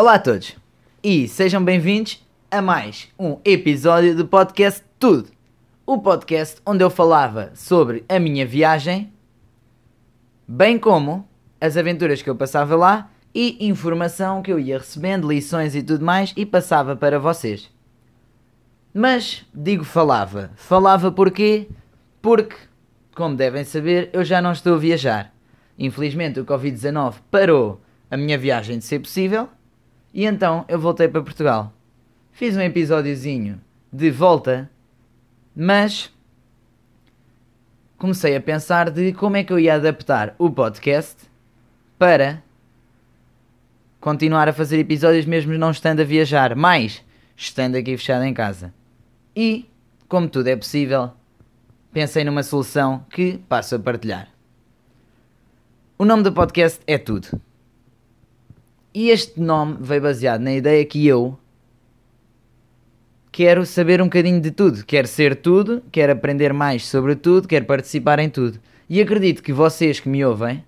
Olá a todos e sejam bem-vindos a mais um episódio do podcast Tudo. O podcast onde eu falava sobre a minha viagem, bem como as aventuras que eu passava lá e informação que eu ia recebendo, lições e tudo mais e passava para vocês. Mas digo falava. Falava porquê? Porque, como devem saber, eu já não estou a viajar. Infelizmente o Covid-19 parou a minha viagem de ser possível e então eu voltei para Portugal. Fiz um episódiozinho de volta, mas comecei a pensar de como é que eu ia adaptar o podcast para continuar a fazer episódios mesmo não estando a viajar, mais estando aqui fechado em casa. E, como tudo é possível, pensei numa solução que passo a partilhar. O nome do podcast é Tudo. E este nome veio baseado na ideia que eu quero saber um bocadinho de tudo. Quero ser tudo, quero aprender mais sobre tudo, quero participar em tudo. E acredito que vocês que me ouvem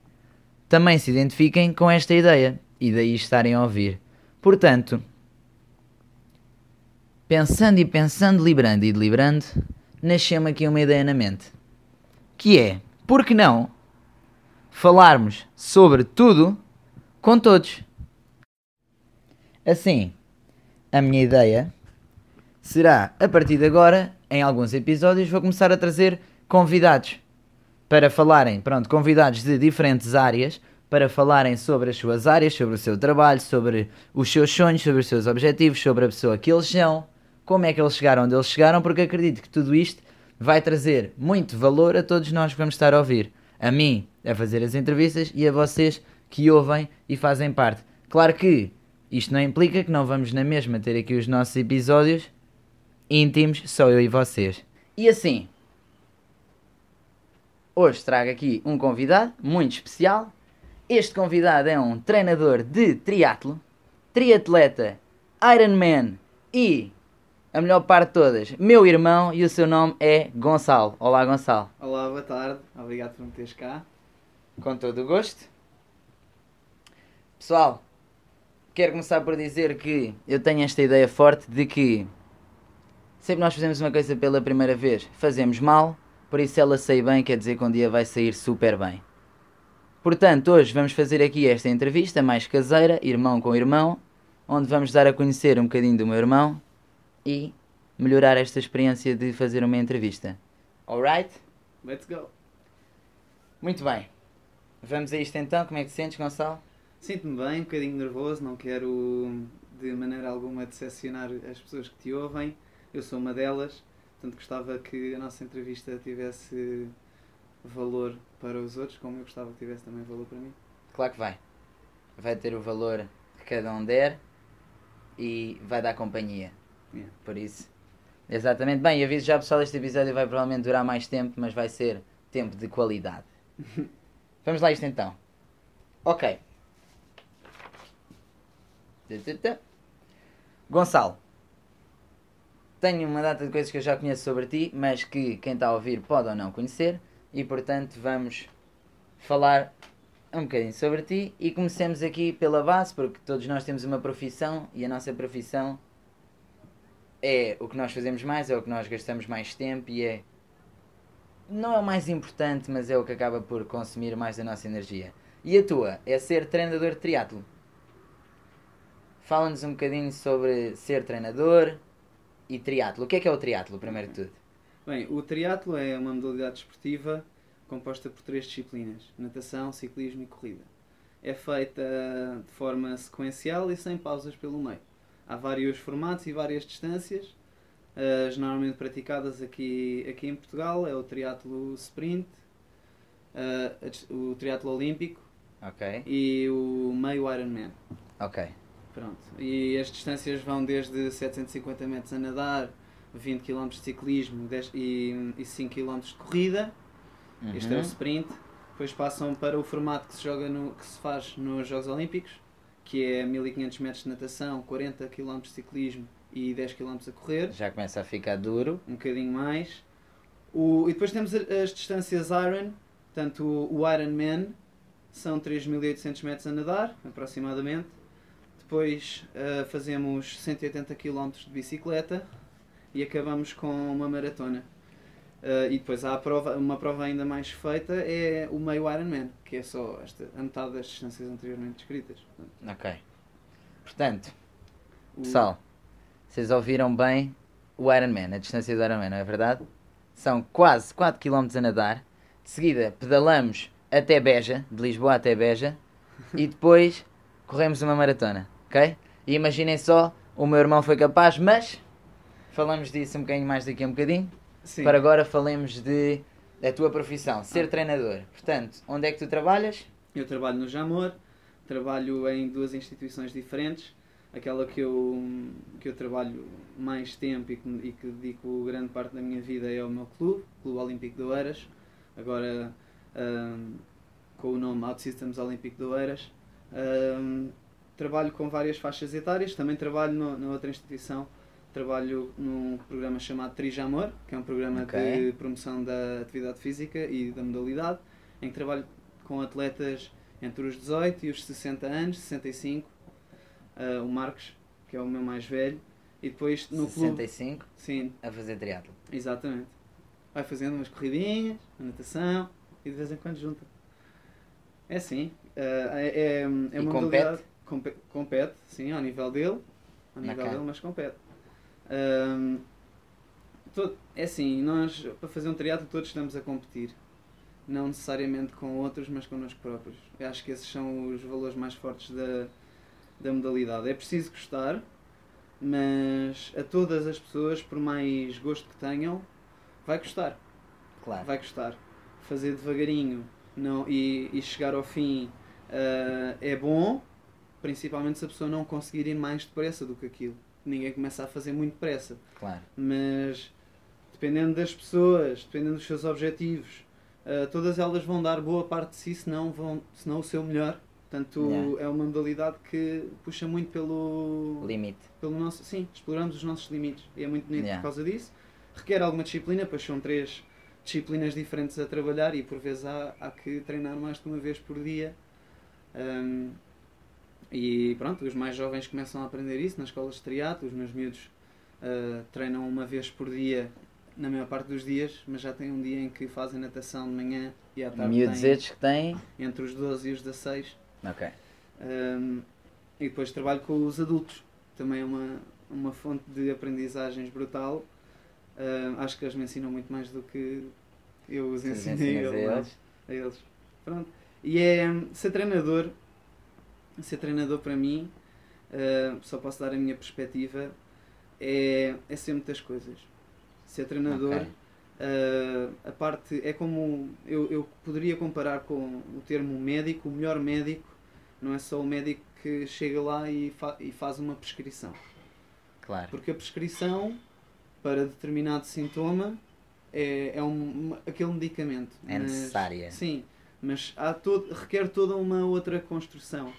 também se identifiquem com esta ideia e daí estarem a ouvir. Portanto, pensando e pensando, deliberando e deliberando, nasceu-me aqui uma ideia na mente. Que é, por que não falarmos sobre tudo com todos? Assim, a minha ideia será, a partir de agora, em alguns episódios, vou começar a trazer convidados para falarem, pronto, convidados de diferentes áreas, para falarem sobre as suas áreas, sobre o seu trabalho, sobre os seus sonhos, sobre os seus objetivos, sobre a pessoa que eles são, como é que eles chegaram onde eles chegaram, porque acredito que tudo isto vai trazer muito valor a todos nós que vamos estar a ouvir. A mim, a fazer as entrevistas, e a vocês que ouvem e fazem parte. Claro que isto não implica que não vamos na mesma ter aqui os nossos episódios íntimos, só eu e vocês. E assim, hoje trago aqui um convidado muito especial. Este convidado é um treinador de triatlo, triatleta, Ironman e, a melhor parte de todas, meu irmão e o seu nome é Gonçalo. Olá, Gonçalo. Olá, boa tarde. Obrigado por me teres cá. Com todo o gosto. Pessoal, quero começar por dizer que eu tenho esta ideia forte de que sempre nós fazemos uma coisa pela primeira vez, fazemos mal, por isso ela sai bem, quer dizer que um dia vai sair super bem. Portanto, hoje vamos fazer aqui esta entrevista mais caseira, irmão com irmão, onde vamos dar a conhecer um bocadinho do meu irmão e melhorar esta experiência de fazer uma entrevista. Alright? Let's go. Muito bem. Vamos a isto então, como é que te sentes, Gonçalo? Sinto-me bem, um bocadinho nervoso, não quero de maneira alguma decepcionar as pessoas que te ouvem. Eu sou uma delas, portanto gostava que a nossa entrevista tivesse valor para os outros, como eu gostava que tivesse também valor para mim. Claro que vai. Vai ter o valor que cada um der e vai dar companhia. Yeah. Por isso. Exatamente. Bem, aviso já pessoal, este episódio vai provavelmente durar mais tempo, mas vai ser tempo de qualidade. Vamos lá isto então. Ok. Gonçalo. Tenho uma data de coisas que eu já conheço sobre ti, mas que quem está a ouvir pode ou não conhecer. E portanto vamos falar um bocadinho sobre ti e comecemos aqui pela base, porque todos nós temos uma profissão e a nossa profissão é o que nós fazemos mais, é o que nós gastamos mais tempo e é. Não é o mais importante, mas é o que acaba por consumir mais da nossa energia. E a tua é ser treinador de triatlo. Fala-nos um bocadinho sobre ser treinador e triatlo. O que é que é o triatlo, primeiro de tudo? Bem, o triatlo é uma modalidade esportiva composta por três disciplinas: natação, ciclismo e corrida. É feita de forma sequencial e sem pausas pelo meio. Há vários formatos e várias distâncias. As normalmente praticadas aqui, aqui em Portugal é o triatlo sprint, eh, o triatlo olímpico Ok. e o meio Ironman. Ok. Pronto. E as distâncias vão desde 750 metros a nadar, 20 km de ciclismo 10 e, e 5 km de corrida. Este é o Uhum. sprint. Depois passam para o formato que se, joga no, que se faz nos Jogos Olímpicos, que é 1500 metros de natação, 40 km de ciclismo e 10 km a correr. Já começa a ficar duro. Um bocadinho mais. O, e depois temos as distâncias Iron, portanto o, o Ironman são 3.800 metros a nadar, aproximadamente. Depois uh, fazemos 180 km de bicicleta e acabamos com uma maratona. Uh, e depois há a prova, uma prova ainda mais feita é o meio Ironman, que é só esta, a metade das distâncias anteriormente descritas. Ok. Portanto, o... pessoal, vocês ouviram bem o Ironman, a distância do Ironman, não é verdade? São quase 4 km a nadar. De seguida, pedalamos até Beja, de Lisboa até Beja, e depois corremos uma maratona, ok? E imaginem só, o meu irmão foi capaz, mas falamos disso um bocadinho mais daqui a um bocadinho. Sim. Para agora falemos de da tua profissão, ser ah. treinador. Portanto, onde é que tu trabalhas? Eu trabalho no Jamor, trabalho em duas instituições diferentes. Aquela que eu, que eu trabalho mais tempo e que, e que dedico grande parte da minha vida é o meu clube, Clube Olímpico de Oeiras. Agora um, com o nome OutSystems Olímpico de Oeiras. Um, trabalho com várias faixas etárias, também trabalho no, na outra instituição trabalho num programa chamado Trijamor, que é um programa okay. de promoção da atividade física e da modalidade, em que trabalho com atletas entre os 18 e os 60 anos, 65. Uh, o Marcos, que é o meu mais velho, e depois no 65 clube. Sim. A fazer triatlo. Exatamente. Vai fazendo umas corridinhas, uma natação e de vez em quando junta. É assim. Uh, é, é, é uma compete? Compete, compete, sim, ao nível dele. Ao nível okay. dele, mas compete. Um, todo, é assim, nós para fazer um triatlo todos estamos a competir. Não necessariamente com outros, mas connosco próprios. Eu acho que esses são os valores mais fortes da, da modalidade. É preciso gostar, mas a todas as pessoas, por mais gosto que tenham, vai gostar. Claro. Vai gostar. Fazer devagarinho não, e, e chegar ao fim uh, é bom, principalmente se a pessoa não conseguir ir mais depressa do que aquilo ninguém começa a fazer muito depressa. Claro. Mas dependendo das pessoas, dependendo dos seus objetivos, uh, todas elas vão dar boa parte de si, senão, vão, senão o seu melhor. Portanto, yeah. é uma modalidade que puxa muito pelo limite. Pelo nosso, sim, exploramos os nossos limites. E é muito bonito yeah. por causa disso. Requer alguma disciplina, pois são três disciplinas diferentes a trabalhar e por vezes há, há que treinar mais de uma vez por dia. Um, e pronto, os mais jovens começam a aprender isso nas escolas de triatlo, os meus miúdos uh, treinam uma vez por dia na maior parte dos dias, mas já tem um dia em que fazem natação de manhã e à tarde Miúdos têm, que têm? Entre os 12 e os 16. Ok. Um, e depois trabalho com os adultos, também é uma, uma fonte de aprendizagens brutal. Uh, acho que eles me ensinam muito mais do que eu os ensinei a eles. a eles. Pronto. E é ser treinador ser treinador para mim, uh, só posso dar a minha perspectiva, é, é ser muitas coisas. Ser treinador, okay. uh, a parte é como eu, eu poderia comparar com o termo médico, o melhor médico não é só o médico que chega lá e, fa e faz uma prescrição. Claro. Porque a prescrição para determinado sintoma é, é um, aquele medicamento. É mas, necessária. Sim, mas há todo, requer toda uma outra construção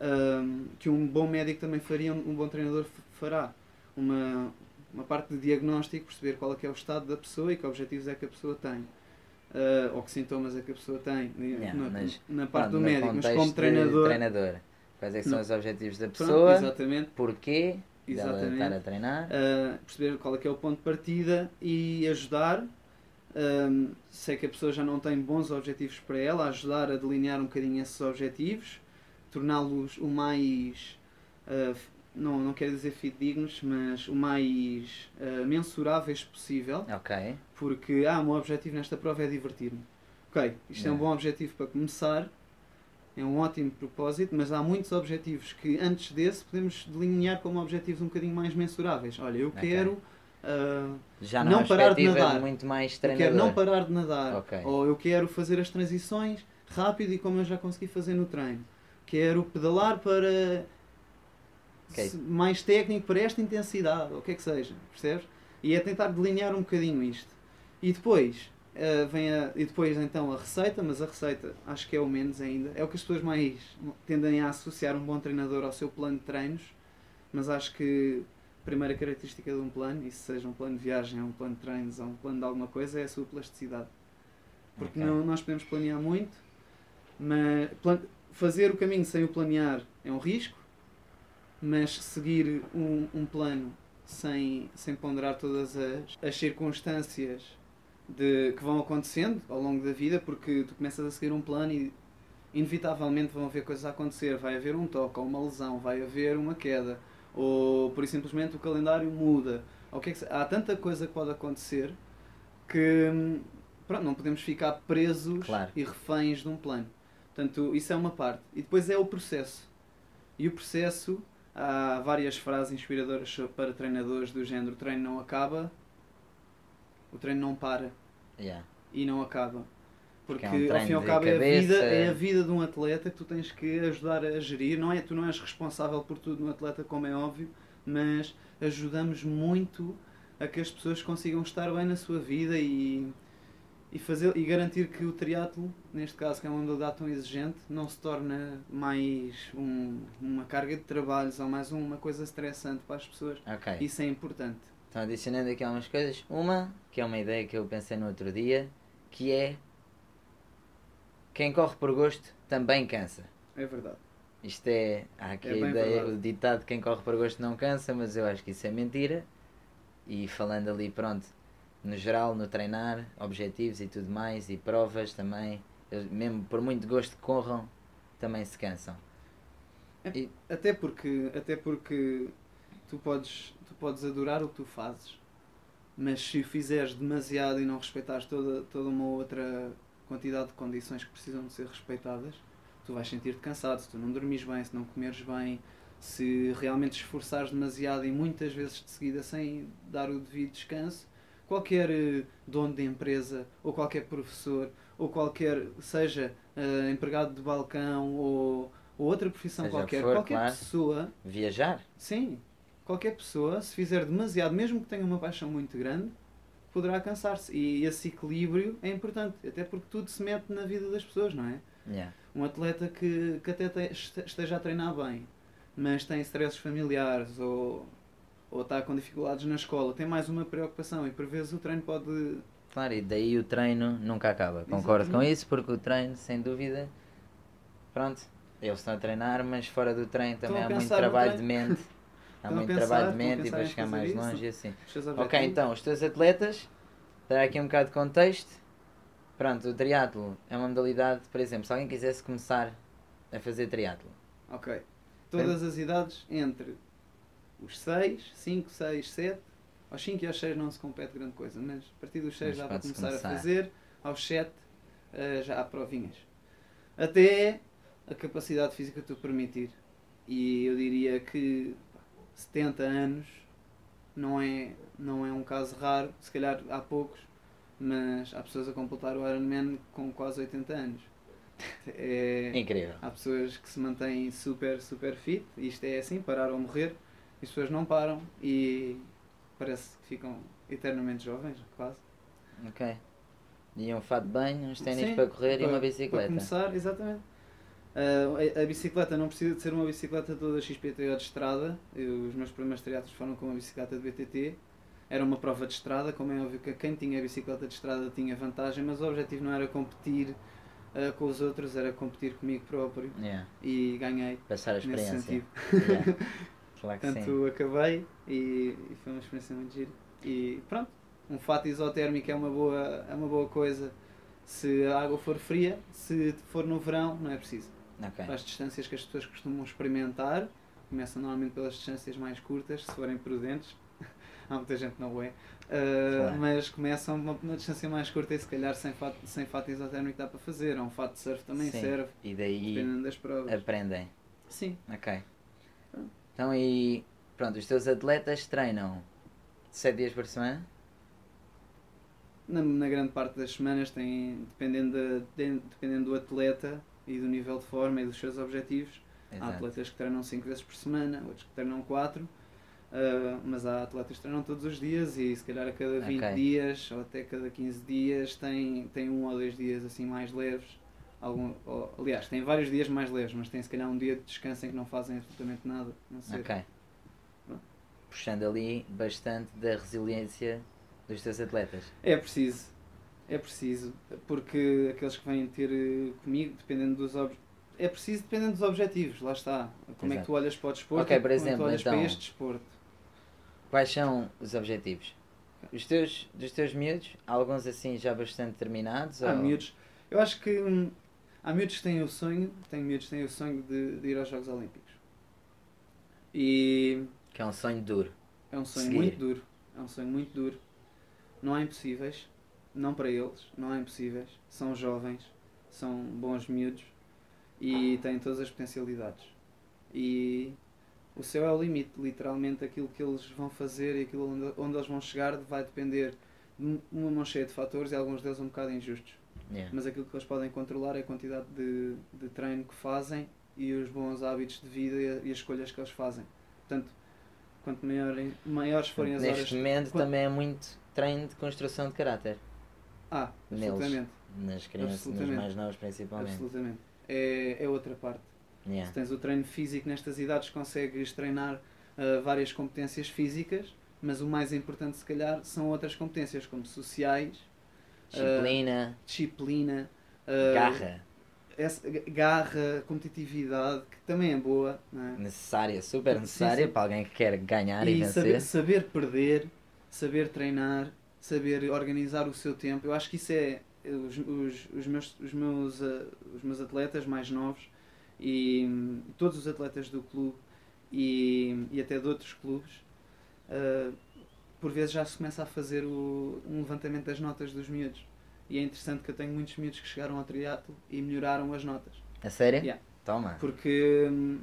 um, que um bom médico também faria, um bom treinador fará. Uma, uma parte de diagnóstico, perceber qual é, que é o estado da pessoa e que objetivos é que a pessoa tem. Uh, ou que sintomas é que a pessoa tem yeah, na, mas, na parte pronto, do médico, mas como treinador. treinador quais é são não. os objetivos da pessoa? Pronto, exatamente. Porquê? Exatamente. estar a treinar? Uh, perceber qual é que é o ponto de partida e ajudar. Um, se é que a pessoa já não tem bons objetivos para ela, ajudar a delinear um bocadinho esses objetivos torná-los o mais. Uh, não, não quero dizer fidedignos, mas o mais uh, mensuráveis possível. Ok. Porque, ah, o meu objetivo nesta prova é divertir-me. Ok, isto yeah. é um bom objetivo para começar, é um ótimo propósito, mas há muitos objetivos que antes desse podemos delinear como objetivos um bocadinho mais mensuráveis. Olha, eu okay. quero. Uh, Já não, não parar de nadar. muito mais eu quero não parar de nadar. Okay. Ou eu quero fazer as transições rápido e como eu já consegui fazer no treino quero pedalar para okay. mais técnico para esta intensidade, ou o que é que seja, percebes? E é tentar delinear um bocadinho isto. E depois uh, vem a, e depois então a receita, mas a receita acho que é o menos ainda. É o que as pessoas mais tendem a associar um bom treinador ao seu plano de treinos, mas acho que a primeira característica de um plano, e se seja um plano de viagem, ou um plano de treinos, ou um plano de alguma coisa, é a sua plasticidade. Porque okay. não, nós podemos planear muito, mas fazer o caminho sem o planear é um risco. mas seguir um, um plano sem, sem ponderar todas as, as circunstâncias de, que vão acontecendo ao longo da vida, porque tu começas a seguir um plano e inevitavelmente vão haver coisas a acontecer. Vai haver um toque, ou uma lesão, vai haver uma queda, ou por simplesmente o calendário muda. Ou que é que Há tanta coisa que pode acontecer que hum, pronto, não podemos ficar presos Claro. e reféns de um plano. Portanto, isso é uma parte. E depois é o processo. E o processo, há várias frases inspiradoras para treinadores do género: o treino não acaba, o treino não para Yeah. e não acaba. Porque é um ao fim e ao cabo é a, vida, é a vida de um atleta que tu tens que ajudar a gerir. Não é, tu não és responsável por tudo no atleta, como é óbvio, mas ajudamos muito a que as pessoas consigam estar bem na sua vida e, e, fazer, e garantir que o triatlo, neste caso que é uma modalidade tão exigente, não se torna mais um- uma carga de trabalhos ou mais uma coisa estressante para as pessoas. Ok. Isso é importante. Então adicionando aqui algumas coisas. Uma, que é uma ideia que eu pensei no outro dia, que é quem corre por gosto também cansa. É verdade. Isto é, há aqui É a ideia, verdade. o ditado quem corre por gosto não cansa, mas eu acho que isso é mentira. E falando ali, pronto, no geral, no treinar, objetivos e tudo mais, e provas também, eles, mesmo por muito gosto que corram, também se cansam. Até porque, até porque tu podes, tu podes adorar o que tu fazes, mas se o fizeres demasiado e não respeitares toda, toda uma outra quantidade de condições que precisam de ser respeitadas, tu vais sentir-te cansado. Se tu não dormires bem, se não comeres bem, se realmente te esforçares demasiado e muitas vezes de seguida sem dar o devido descanso, qualquer eh, dono de empresa ou qualquer professor ou qualquer, seja eh, empregado de balcão ou, ou outra profissão Seja qualquer, que for, qualquer claro. pessoa, Viajar? sim, qualquer pessoa, se fizer demasiado, mesmo que tenha uma paixão muito grande, poderá cansar-se. E esse equilíbrio é importante, até porque tudo se mete na vida das pessoas, não é? Yeah. Um atleta que, que até te- este- esteja a treinar bem, mas tem stresses familiares ou, ou está com dificuldades na escola, tem mais uma preocupação e por vezes o treino pode. Claro, e daí o treino nunca acaba. Concordo com Exatamente. isso, porque o treino, sem dúvida, pronto, eles estão a treinar, mas fora do treino também há muito trabalho de mente. Há muito pensar, trabalho de mente e para chegar mais isso. longe e assim. Ok, então, os teus atletas, dar aqui um bocado de contexto, pronto, o triatlo é uma modalidade, por exemplo, se alguém quisesse começar a fazer triatlo, Ok. Todas as idades entre os 6, 5, 6, 7. Aos 5 e aos 6 não se compete grande coisa, mas a partir dos 6 Mas dá para começar, começar. a fazer. Aos 7 eh, já há provinhas. Até a capacidade física te permitir. E eu diria que pá, 70 anos não é, não é um caso raro, se calhar há poucos, mas há pessoas a completar o Ironman com quase 80 anos. É, incrível. Há pessoas que se mantêm super, super fit, isto é assim, parar ou morrer, as pessoas não param e parece que ficam eternamente jovens, quase. Ok. E um fato de banho, uns ténis para correr e para- uma Para bicicleta. começar, exatamente. Ah, a, a bicicleta não precisa de ser uma bicicleta toda XPTO de estrada. Eu- os meus primeiros triatlos foram com uma bicicleta de BTT. Era uma prova de estrada, como é óbvio que quem tinha bicicleta de estrada tinha vantagem, mas o objetivo não era competir ah, com os outros, era competir comigo próprio. Yeah. E ganhei Passar a nesse experiência. sentido. Yeah. Claro que sim. Portanto, acabei e, e foi uma experiência muito gira. E pronto, um fato isotérmico é uma boa, é uma boa coisa se a água for fria, se for no verão, não é preciso. Ok. Para as distâncias que as pessoas costumam experimentar, começam normalmente pelas distâncias mais curtas, se forem prudentes. Há muita gente não o é. Uh. Mas começam uma, uma distância mais curta e se calhar sem fato, sem fato isotérmico dá para fazer. Há um fato de surf também Sim. serve, E daí dependendo das provas. aprendem. Sim. Ok. Pronto. Então e pronto, os teus atletas treinam 7 dias por semana? Na, na grande parte das semanas, tem, dependendo, de- dependendo do atleta e do nível de forma e dos seus objetivos, há Exato. atletas que treinam 5 vezes por semana, outros que treinam 4, mas há atletas que treinam todos os dias e se calhar a cada 20 Ok. dias ou até cada 15 dias tem, tem um ou dois dias assim mais leves. Algum, ou, aliás, tem vários dias mais leves, mas tem se calhar um dia de descanso em que não fazem absolutamente nada. Não sei. Ok. Pronto. Puxando ali bastante da resiliência dos teus atletas. É preciso, é preciso, porque aqueles que vêm ter eh, comigo, dependendo dos ob- é preciso dependendo dos objetivos, lá está. Como é que Exato. tu olhas para o desporto Ok, e por como é que tu exemplo, olhas para então- este desporto. Quais são os objetivos? Os teus, dos teus miúdos, alguns assim já bastante determinados? Há ou- miúdos. Eu acho que hum, há miúdos que têm o sonho, tem miúdos têm o sonho de, de ir aos Jogos Olímpicos. E Que é um sonho duro. é um sonho Seguir. muito duro. É um sonho muito duro. Não há impossíveis. Não para eles. Não há impossíveis. São jovens. São bons miúdos. E têm todas as potencialidades. E o céu é o limite. Literalmente aquilo que eles vão fazer e aquilo onde, onde eles vão chegar vai depender de uma mão cheia de fatores e alguns deles um bocado injustos. Yeah. Mas aquilo que eles podem controlar é a quantidade de, de treino que fazem e os bons hábitos de vida e, e as escolhas que eles fazem. Portanto, quanto maiorem, maiores forem as Neste horas. momento quando- também é muito treino de construção de caráter. Ah, neles. absolutamente. Nas crianças, nos mais novos principalmente. absolutamente. É, é outra parte. Yeah. Se tens o treino físico nestas idades, consegues treinar ah, várias competências físicas, mas o mais importante, se calhar, são outras competências, como sociais, Disciplina, disciplina, ah, garra, essa- garra, competitividade, que também é boa. É? necessária, super necessária sim. para alguém que quer ganhar e, E vencer. saber, saber perder, saber treinar, saber organizar o seu tempo. Eu acho que isso é os, os, os, meus, os, meus, ah, os meus atletas mais novos e hum, todos os atletas do clube e, e até de outros clubes. ah, por vezes já se começa a fazer o, um levantamento das notas dos miúdos. E é interessante que eu tenho muitos miúdos que chegaram ao triatlo e melhoraram as notas. A sério? Yeah. Toma. Porque hum,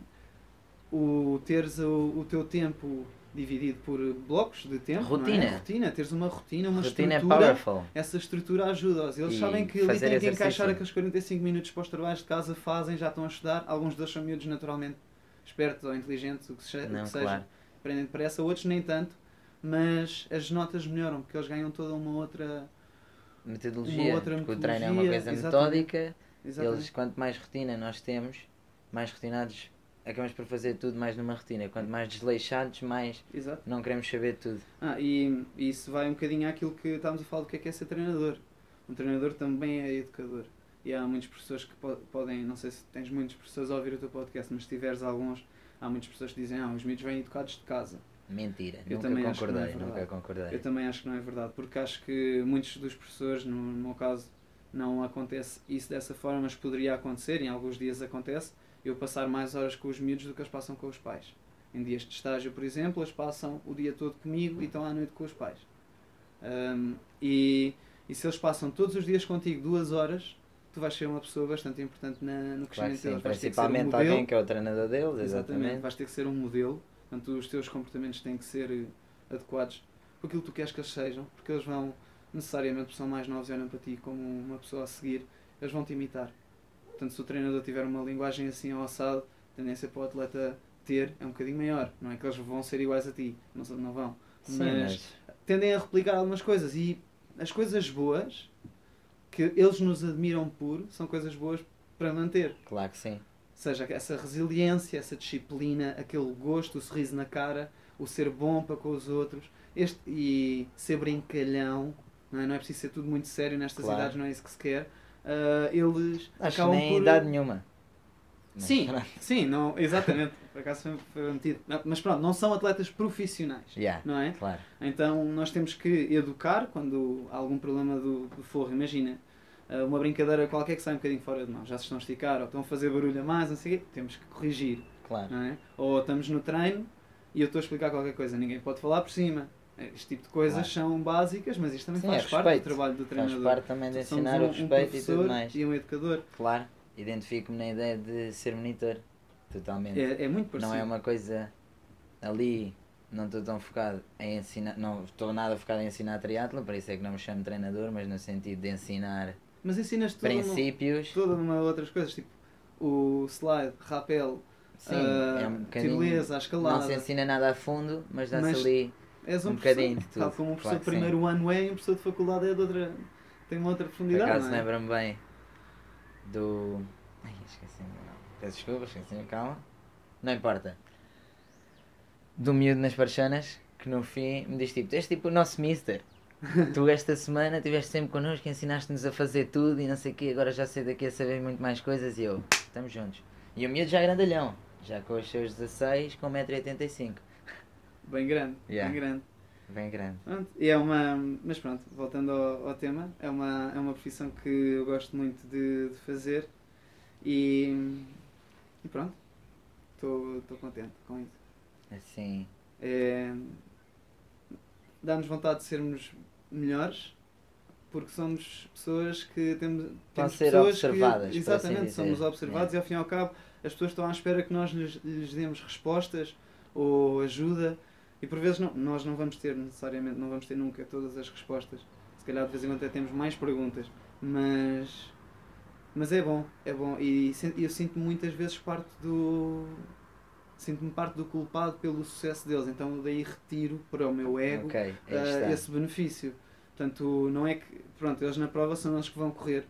o teres o, o teu tempo dividido por blocos de tempo, não Rotina. é? rotina, teres uma rotina, uma Rotina é estrutura, powerful. essa estrutura ajuda-os. Eles E sabem que ali têm que encaixar aqueles 45 minutos para os trabalhos de casa, fazem, já estão a estudar. Alguns deles são miúdos naturalmente espertos ou inteligentes, o que, se- o Não, que seja, claro. aprendem depressa, outros nem tanto, mas as notas melhoram, porque eles ganham toda uma outra. Metodologia. Uma outra porque o treino é uma coisa exatamente. metódica. Exatamente. Eles, quanto mais rotina nós temos, mais rotinados acabamos por fazer tudo mais numa rotina. Quanto mais desleixados, mais Exato. não queremos saber tudo. Ah, e, e isso vai um bocadinho àquilo que estávamos a falar do que é que é ser treinador. Um treinador também é educador. E há muitos professores que po- podem, não sei se tens muitos professores a ouvir o teu podcast, mas se tiveres alguns, há muitas pessoas que dizem, ah, os miúdos vêm educados de casa. Mentira. Eu nunca também acho que não é concordei, verdade. nunca concordei. Eu também acho que não é verdade, porque acho que muitos dos professores, no, no meu caso, não acontece isso dessa forma, mas poderia acontecer, em alguns dias acontece, eu passar mais horas com os miúdos do que eles passam com os pais. Em dias de estágio, por exemplo, eles passam o dia todo comigo e estão à noite com os pais. Ahm, e, e se eles passam todos os dias contigo duas horas, tu vais ser uma pessoa bastante importante na, no Claro crescimento sim, deles. Vais ter que ser um principalmente modelo. alguém que é o treinador deles, Exatamente. exatamente. Vais ter que ser um modelo. Portanto, os teus comportamentos têm que ser eh, adequados com aquilo que tu queres que eles sejam, porque eles vão, necessariamente, porque são mais novos e olham para ti como uma pessoa a seguir, eles vão te imitar. Portanto, se o treinador tiver uma linguagem assim ao assado, a tendência para o atleta ter é um bocadinho maior. Não é que eles vão ser iguais a ti, não, não vão. Sim, mas, mas tendem a replicar algumas coisas e as coisas boas que eles nos admiram por são coisas boas para manter. claro que sim. Seja, essa resiliência, essa disciplina, aquele gosto, o sorriso na cara, o ser bom para com os outros este, e ser brincalhão, não é? não é preciso ser tudo muito sério nestas Claro. idades, não é isso que se quer. Ah, eles Acho acabam nem por. idade nenhuma. Mas Sim, pronto. sim, não, exatamente. Por acaso foi, metido. Mas pronto, não são atletas profissionais, Yeah, não é? claro. Então nós temos que educar quando há algum problema do, do forro. Imagina, uma brincadeira qualquer que sai um bocadinho fora de mão. Já se estão a esticar ou estão a fazer barulho a mais, não sei o quê. Temos que corrigir. Claro. é? Ou estamos no treino e eu estou a explicar qualquer coisa. Ninguém pode falar por cima. Este tipo de coisas Claro. são básicas, mas isto também Sim, faz é parte do trabalho do Faz treinador. parte também de ensinar um- o respeito e professor tudo mais. E um educador. Claro, identifico-me na ideia de ser monitor. Totalmente. É, é muito parecido. não é uma coisa ali, não estou tão focado em ensinar, não estou nada focado em ensinar triatlo, por isso é que não me chamo treinador, mas no sentido de ensinar Mas ensinas uma, princípios. toda uma outras coisas, tipo o slide, rappel, Sim, ah, é um tirolesa, a escalada. Não se ensina nada a fundo, mas dá-se ali. És um, um bocadinho de tudo, Tal como um professor claro de que sim. primeiro ano é e um professor de faculdade é de outra. tem uma outra Por profundidade. acaso não é? lembra-me bem do. Ai, esqueci-me. Peço desculpa, esqueci-me, calma. Não importa. Do miúdo nas parchanas, que no fim me diz tipo: és tipo o nosso mister. Tu esta semana estiveste sempre connosco, ensinaste-nos a fazer tudo e não sei o quê, agora já sei daqui a saber muito mais coisas e eu. estamos juntos. E o miúdo já é grandalhão, já com os seus 16, com 1,85m. Bem grande, Yeah. bem grande. Bem grande. Pronto, e é uma. Mas pronto, voltando ao, ao tema, é uma, é uma profissão que eu gosto muito de, de fazer e, e pronto, estou contente com isso. Assim, É, Dá-nos vontade de sermos melhores porque somos pessoas que temos. Vão temos ser pessoas observadas, Que, assim exatamente, dizer. somos observados e ao fim e ao cabo as pessoas estão à espera que nós lhes, lhes demos respostas ou ajuda e por vezes não, nós não vamos ter necessariamente, não vamos ter nunca todas as respostas. Se calhar de vez em quando até temos mais perguntas, mas mas é bom, é bom e sen- eu sinto-me muitas vezes parte do sinto-me parte do culpado pelo sucesso deles, então daí retiro para o meu ego ok, aí ah, está. esse benefício. Portanto, não é que. Pronto, eles na prova são eles que vão correr,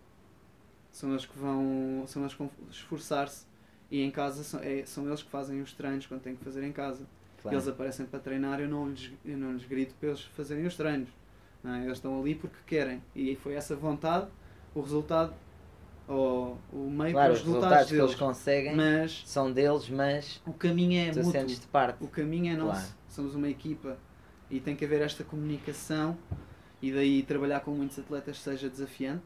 são eles que vão, são eles que vão esforçar-se e em casa são, é- são eles que fazem os treinos quando têm que fazer em casa. Claro. Eles aparecem para treinar, eu não lhes, eu não lhes grito para eles fazerem os treinos. não é? Eles estão ali porque querem. E foi essa vontade, o resultado, ou o meio Claro, para os os resultados resultados que eles deles. conseguem Mas são deles, mas o caminho é tu mútuo. sentes-te parte. O caminho é nosso, Claro. somos uma equipa e tem que haver esta comunicação e daí trabalhar com muitos atletas seja desafiante,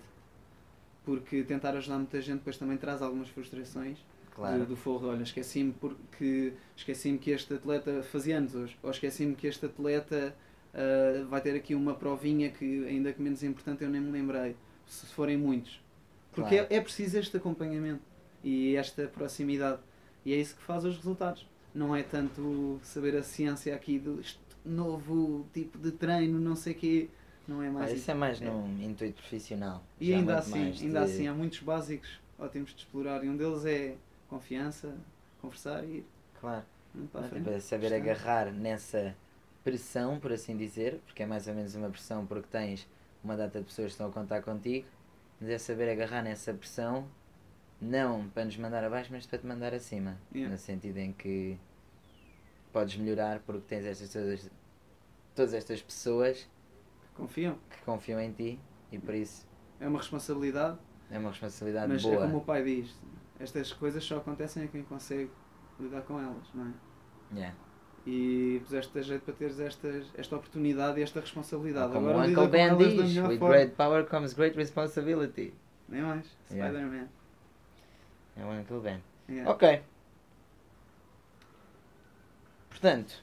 porque tentar ajudar muita gente depois também traz algumas frustrações Claro. do, do forro. Olha, esqueci-me porque esqueci-me que este atleta fazia anos hoje, ou esqueci-me que este atleta ah, vai ter aqui uma provinha que ainda que menos importante eu nem me lembrei, se forem muitos. Porque Claro. é, é preciso este acompanhamento e esta proximidade. E é isso que faz os resultados. Não é tanto saber a ciência aqui do novo tipo de treino, não sei quê. Não é mais Ah, isso é mais É. num intuito profissional. E Já ainda assim, ainda de- assim, há muitos básicos ótimos de explorar. E um deles é confiança, conversar e ir Claro. Não, é saber Está. agarrar nessa pressão, por assim dizer, porque é mais ou menos uma pressão porque tens uma data de pessoas que estão a contar contigo, mas é saber agarrar nessa pressão, não para nos mandar abaixo, mas para te mandar acima. Yeah. No sentido em que podes melhorar porque tens estas todas, todas estas pessoas Confiam. que confiam em ti e por isso É uma responsabilidade, é uma responsabilidade mas boa. é como o pai diz: estas coisas só acontecem a quem consegue lidar com elas, não é? Yeah. E puseste a jeito para teres estas, esta oportunidade e esta responsabilidade. Como Agora Uncle Ben diz, with forma. great power comes great responsibility. Nem mais. Yeah. Spider-Man. É o Uncle Ben. Yeah. Ok. Portanto,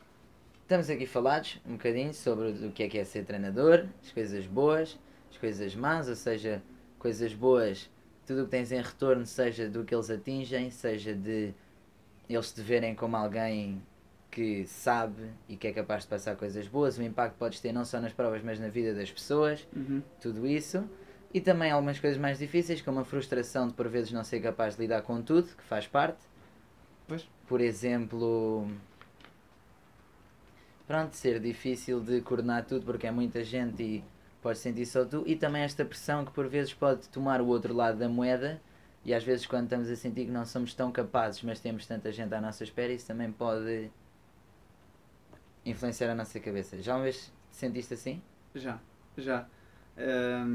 estamos aqui falados um bocadinho sobre o que é que é ser treinador, as coisas boas, as coisas más, ou seja, coisas boas, tudo o que tens em retorno, seja do que eles atingem, seja de eles te verem como alguém que sabe e que é capaz de passar coisas boas, o impacto que podes ter não só nas provas, mas na vida das pessoas Uhum. tudo isso. E também algumas coisas mais difíceis, como a frustração de por vezes não ser capaz de lidar com tudo, que faz parte. Pois. Por exemplo, pronto, ser difícil de coordenar tudo porque é muita gente e podes sentir só tu. E também esta pressão que por vezes pode tomar o outro lado da moeda. E às vezes quando estamos a sentir que não somos tão capazes, mas temos tanta gente à nossa espera, isso também pode influenciar a nossa cabeça. Já uma vez te sentiste assim? Já, já.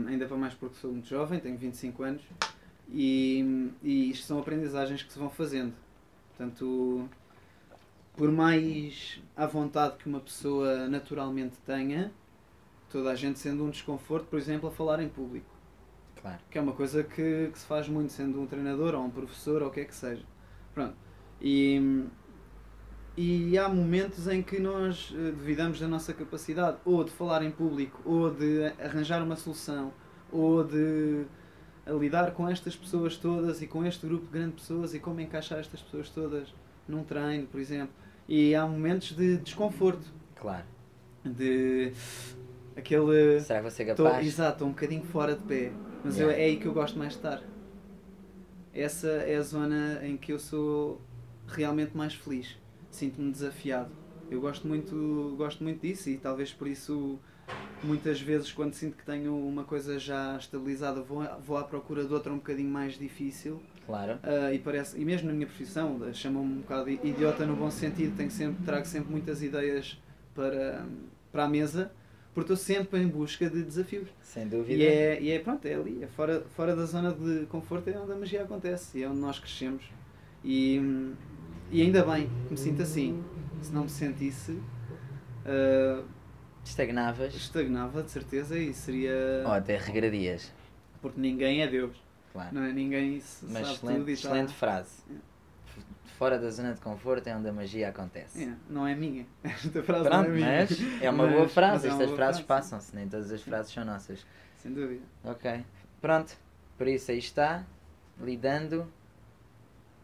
Ainda para mais porque sou muito jovem, tenho 25 anos e, e isto são aprendizagens que se vão fazendo. Portanto, por mais à vontade que uma pessoa naturalmente tenha, toda a gente sendo um desconforto, por exemplo, a falar em público. Claro. Que é uma coisa que, que se faz muito sendo um treinador ou um professor ou o que é que seja. Pronto. E, e há momentos em que nós eh, duvidamos da nossa capacidade ou de falar em público, ou de arranjar uma solução, ou de a lidar com estas pessoas todas e com este grupo de grandes pessoas e como encaixar estas pessoas todas num treino, por exemplo. E há momentos de desconforto, Claro. de aquele. Será que vou ser Tô, capaz? exato, estou um bocadinho fora de pé. Mas eu- Yeah. é aí que eu gosto mais de estar. Essa é a zona em que eu sou realmente mais feliz. Sinto-me desafiado. Eu gosto muito, gosto muito disso e talvez por isso muitas vezes quando sinto que tenho uma coisa já estabilizada vou, vou à procura de outra um bocadinho mais difícil Claro. ah, e parece e mesmo na minha profissão chamam-me um bocado idiota no bom sentido tenho sempre trago sempre muitas ideias para para a mesa porque estou sempre em busca de desafios. Sem dúvida. E é, e é pronto, é ali, é fora, fora da zona de conforto, é onde a magia acontece, e é onde nós crescemos. E, e ainda bem que me sinto assim. Se não me sentisse, uh, Estagnavas. estagnava de certeza e seria. Ou até regradias. Porque ninguém é Deus, Claro. não é? Ninguém se Mas sabe excelente, excelente frase. F- Fora da zona de conforto é onde a magia acontece. É, não é minha. Esta frase Pronto, não é minha. mas é uma Mas- boa frase. é uma Estas boa frases frase, passam-se, nem todas as frases são nossas. Sem dúvida. Ok. Pronto. Por isso aí está. Lidando.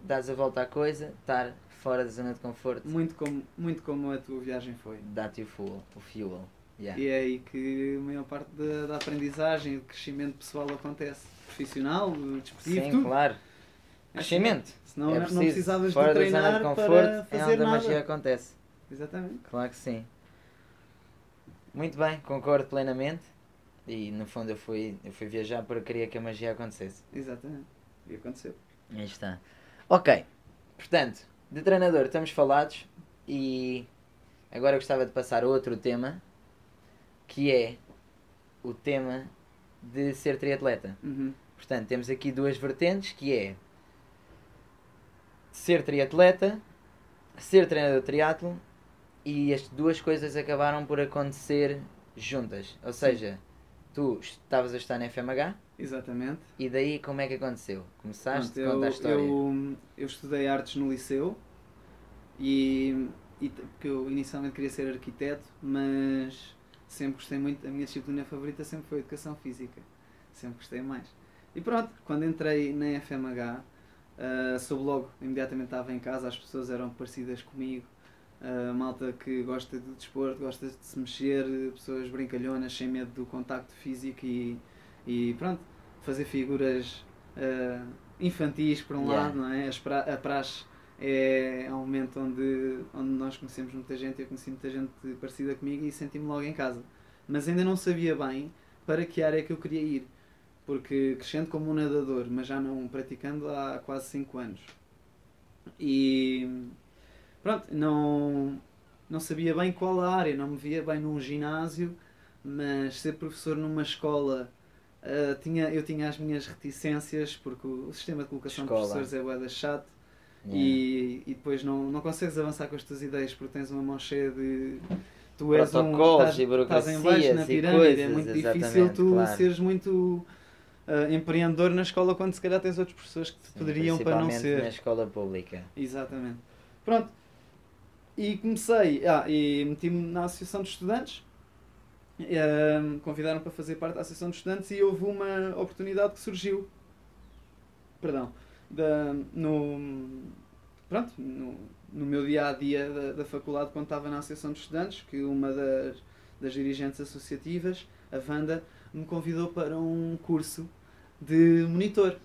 Dás a volta à coisa. Estar fora da zona de conforto. Muito como, muito como a tua viagem foi. Dá-te o fuel. O fuel. Yeah. E é aí que a maior parte da, da aprendizagem e do crescimento pessoal acontece. Profissional, desportivo, Sim, tudo. claro. É Crescimento. Senão é não preciso. precisavas Fora de da zona treinar de conforto para é fazer onde a nada. magia acontece. Exatamente. Claro que sim. Muito bem, concordo plenamente. E no fundo eu fui, eu fui viajar porque queria que a magia acontecesse. Exatamente. E aconteceu. Aí está. Ok. Portanto, de treinador estamos falados e agora gostava de passar a outro tema que é o tema de ser triatleta. Uhum. Portanto, temos aqui duas vertentes que é ser triatleta, ser treinador de triatlo e as duas coisas acabaram por acontecer juntas. Ou seja, tu estavas a estar na FMH Exatamente. e daí como é que aconteceu? Começaste Pronto, a contar a eu, história. eu, eu estudei artes no liceu e, e porque eu inicialmente queria ser arquiteto, mas sempre gostei muito, a minha disciplina favorita sempre foi educação física. Sempre gostei mais. E pronto, quando entrei na FMH, ah, soube logo, imediatamente estava em casa, as pessoas eram parecidas comigo. ah, malta que gosta de desporto, gosta de se mexer, pessoas brincalhonas, sem medo do contacto físico e, e pronto, fazer figuras ah, infantis por um Yeah. lado, não é? As pra, a praxe é, é um momento onde, onde nós conhecemos muita gente, eu conheci muita gente parecida comigo e senti-me logo em casa. Mas ainda não sabia bem para que área é que eu queria ir, porque crescendo como um nadador, mas já não praticando há quase 5 anos. E pronto, não, não sabia bem qual a área, não me via bem num ginásio, mas ser professor numa escola ah, tinha, eu tinha as minhas reticências porque o, o sistema de colocação Escola. de professores é bué da chato Yeah. e, e depois não, não consegues avançar com as tuas ideias porque tens uma mão cheia de. Tu és um. Estás- e em baixo burocracias na pirâmide, coisas, é muito difícil tu claro. seres muito ah, empreendedor na escola quando se calhar tens outros professores que te Sim, poderiam para não ser. na escola pública. Exatamente. Pronto. E comecei, ah, e meti-me na Associação de Estudantes. Ahm, Convidaram para fazer parte da Associação de Estudantes e houve uma oportunidade que surgiu. Perdão. Da, no, pronto, no, no meu dia a dia da, da faculdade, quando estava na Associação de Estudantes, que uma das, das dirigentes associativas, a Wanda, me convidou para um curso de monitor.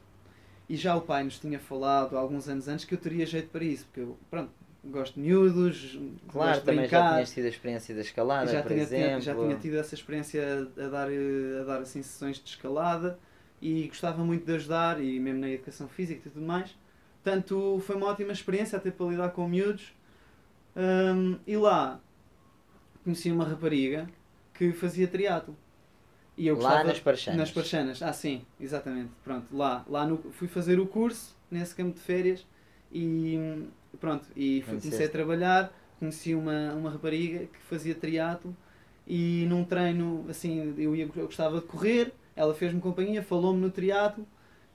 E já o pai nos tinha falado alguns anos antes que eu teria jeito para isso, porque eu, pronto, gosto de miúdos, Claro, gosto de também já brincar. tinhas tido a experiência da escalada, já por tinha, exemplo. já tinha tido essa experiência a dar, a dar assim, sessões de escalada e gostava muito de ajudar, e mesmo na educação física e tudo mais. Portanto, foi uma ótima experiência até para lidar com miúdos. Hum, e lá conheci uma rapariga que fazia triatlo. E eu Lá nas Parchanas. nas Parchanas, ah sim, exatamente. Pronto, lá, lá no, fui fazer o curso nesse campo de férias e hum, pronto, e fui, comecei a trabalhar, conheci uma, uma rapariga que fazia triatlo e num treino, assim, eu, ia, eu gostava de correr, ela fez-me companhia, falou-me no triatlo,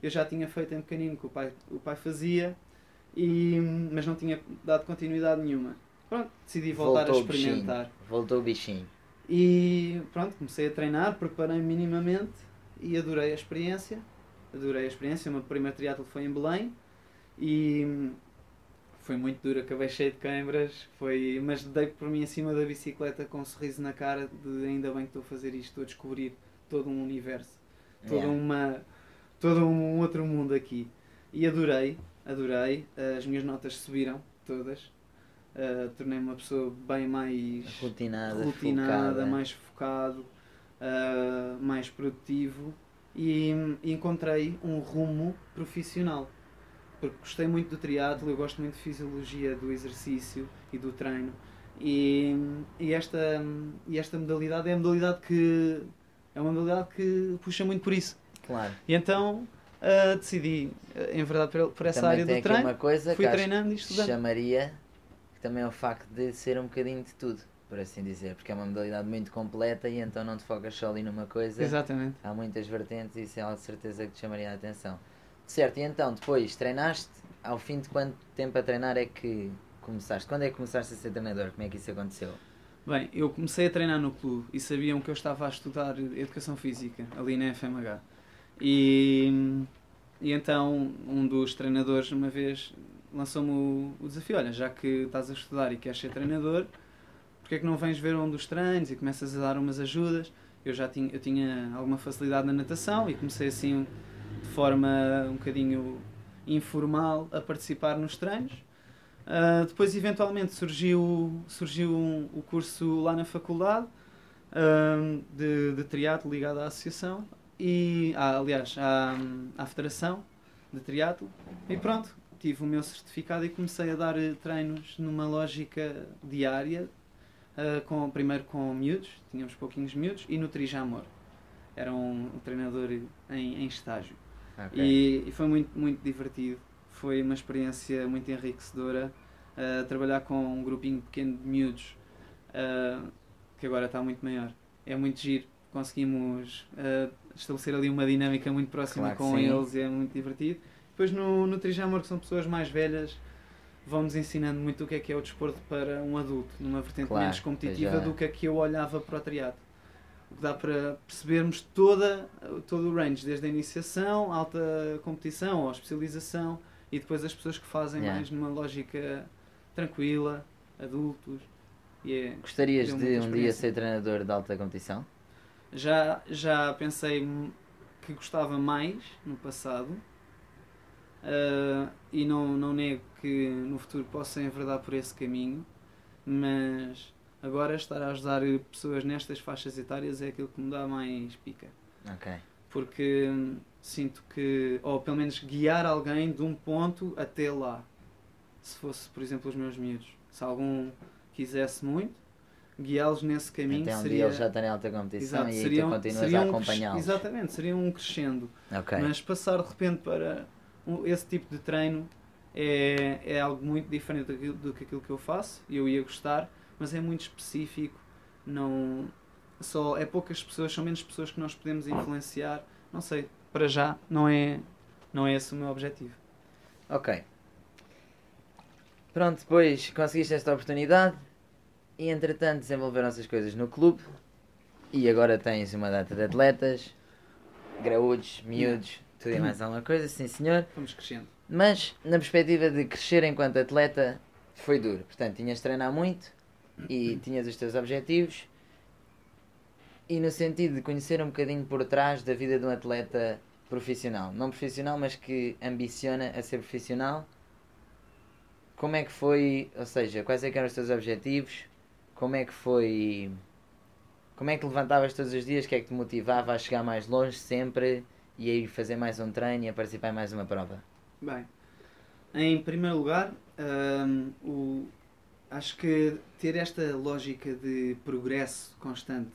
eu já tinha feito em pequenino que o pai, o pai fazia, e, mas não tinha dado continuidade nenhuma. Pronto, decidi voltar Voltou a o bichinho. experimentar. Voltou o bichinho. E pronto, comecei a treinar, preparei minimamente e adorei a experiência. Adorei a experiência. O meu primeiro triatlo foi em Belém e foi muito duro, acabei cheio de câimbras, foi, mas dei por mim acima da bicicleta com um sorriso na cara de ainda bem que estou a fazer isto, estou a descobrir todo um universo, toda Yeah. uma, todo um outro mundo aqui. E adorei, adorei, as minhas notas subiram todas, Uh, tornei-me uma pessoa bem mais Rotinada, rotinada, focada. mais focado, ah, mais produtivo e, e encontrei um rumo profissional. Porque gostei muito do triatlo, eu gosto muito de fisiologia do exercício e do treino E, e, esta, e esta modalidade é a modalidade que é uma modalidade que puxa muito por isso. Claro. E então uh, decidi, uh, em verdade, por, por essa Também área do treino, uma coisa fui que treinando e estudando. chamaria, que também é o facto de ser um bocadinho de tudo, por assim dizer, porque é uma modalidade muito completa e então não te focas só ali numa coisa. Exatamente. Há muitas vertentes e isso é algo de certeza que te chamaria a atenção. Certo, e então depois treinaste, ao fim de quanto tempo a treinar é que começaste? Quando é que começaste a ser treinador? Como é que isso aconteceu? Bem, eu comecei a treinar no clube e sabiam que eu estava a estudar Educação Física, ali na FMH. E, e então um dos treinadores, uma vez, lançou-me o, o desafio: olha, já que estás a estudar e queres ser treinador, porque é que não vens ver um dos treinos e começas a dar umas ajudas? Eu já tinha, eu tinha alguma facilidade na natação e comecei assim, de forma um bocadinho informal, a participar nos treinos. Uh, depois, eventualmente, surgiu, surgiu um, o curso lá na faculdade um, de, de triatlo ligado à associação e, ah, aliás, à, à federação de triatlo e pronto, tive o meu certificado e comecei a dar eh, treinos numa lógica diária, uh, com, primeiro com miúdos, tínhamos pouquinhos miúdos, e no Trijamor. Era um, um treinador em, em estágio. Ok. E, e foi muito, muito divertido. Foi uma experiência muito enriquecedora uh, trabalhar com um grupinho pequeno de miúdos uh, que agora está muito maior. É muito giro. Conseguimos uh, estabelecer ali uma dinâmica muito próxima Claro com sim. eles e é muito divertido. Depois no, no Trijamor, que são pessoas mais velhas, vão-nos ensinando muito o que é que é o desporto para um adulto, numa vertente Claro, menos competitiva já. do que a que eu olhava para o triatlo. O que dá para percebermos toda, todo o range, desde a iniciação, alta competição ou especialização e depois as pessoas que fazem Yeah. mais numa lógica tranquila, adultos. É, Gostarias de um dia ser treinador de alta competição? já, já pensei que gostava mais no passado ah, e não, não nego que no futuro possa enverdar por esse caminho, mas agora estar a ajudar pessoas nestas faixas etárias é aquilo que me dá mais pica. Ok. porque hum, sinto que, ou pelo menos guiar alguém de um ponto até lá. Se fosse, por exemplo, os meus miúdos. Se algum quisesse muito, guiá-los nesse caminho Até um seria. dia eles já estão em alta competição Exato, e aí seria tu continuas a acompanhá-los. Exatamente, seria um crescendo. Ok. Mas passar de repente para esse tipo de treino é, é algo muito diferente do que aquilo que eu faço. e Eu ia gostar, mas é muito específico. Não, só é poucas pessoas, são menos pessoas que nós podemos influenciar. Não sei, para já não é, não é esse o meu objetivo. Ok. Pronto, depois conseguiste esta oportunidade e entretanto desenvolveram-se as coisas no clube e agora tens uma data de atletas, graúdos, miúdos, tudo e mais alguma coisa, sim senhor. Vamos crescendo. Mas na perspectiva de crescer enquanto atleta foi duro. Portanto, tinhas de treinar muito e tinhas os teus objetivos. E no sentido de conhecer um bocadinho por trás da vida de um atleta profissional. Não profissional, mas que ambiciona a ser profissional. Como é que foi, ou seja, quais é eram os teus objetivos? Como é que foi... Como é que levantavas todos os dias? O que é que te motivava a chegar mais longe sempre? E a ir fazer mais um treino e a participar em mais uma prova? Bem, em primeiro lugar, hum, o, acho que ter esta lógica de progresso constante,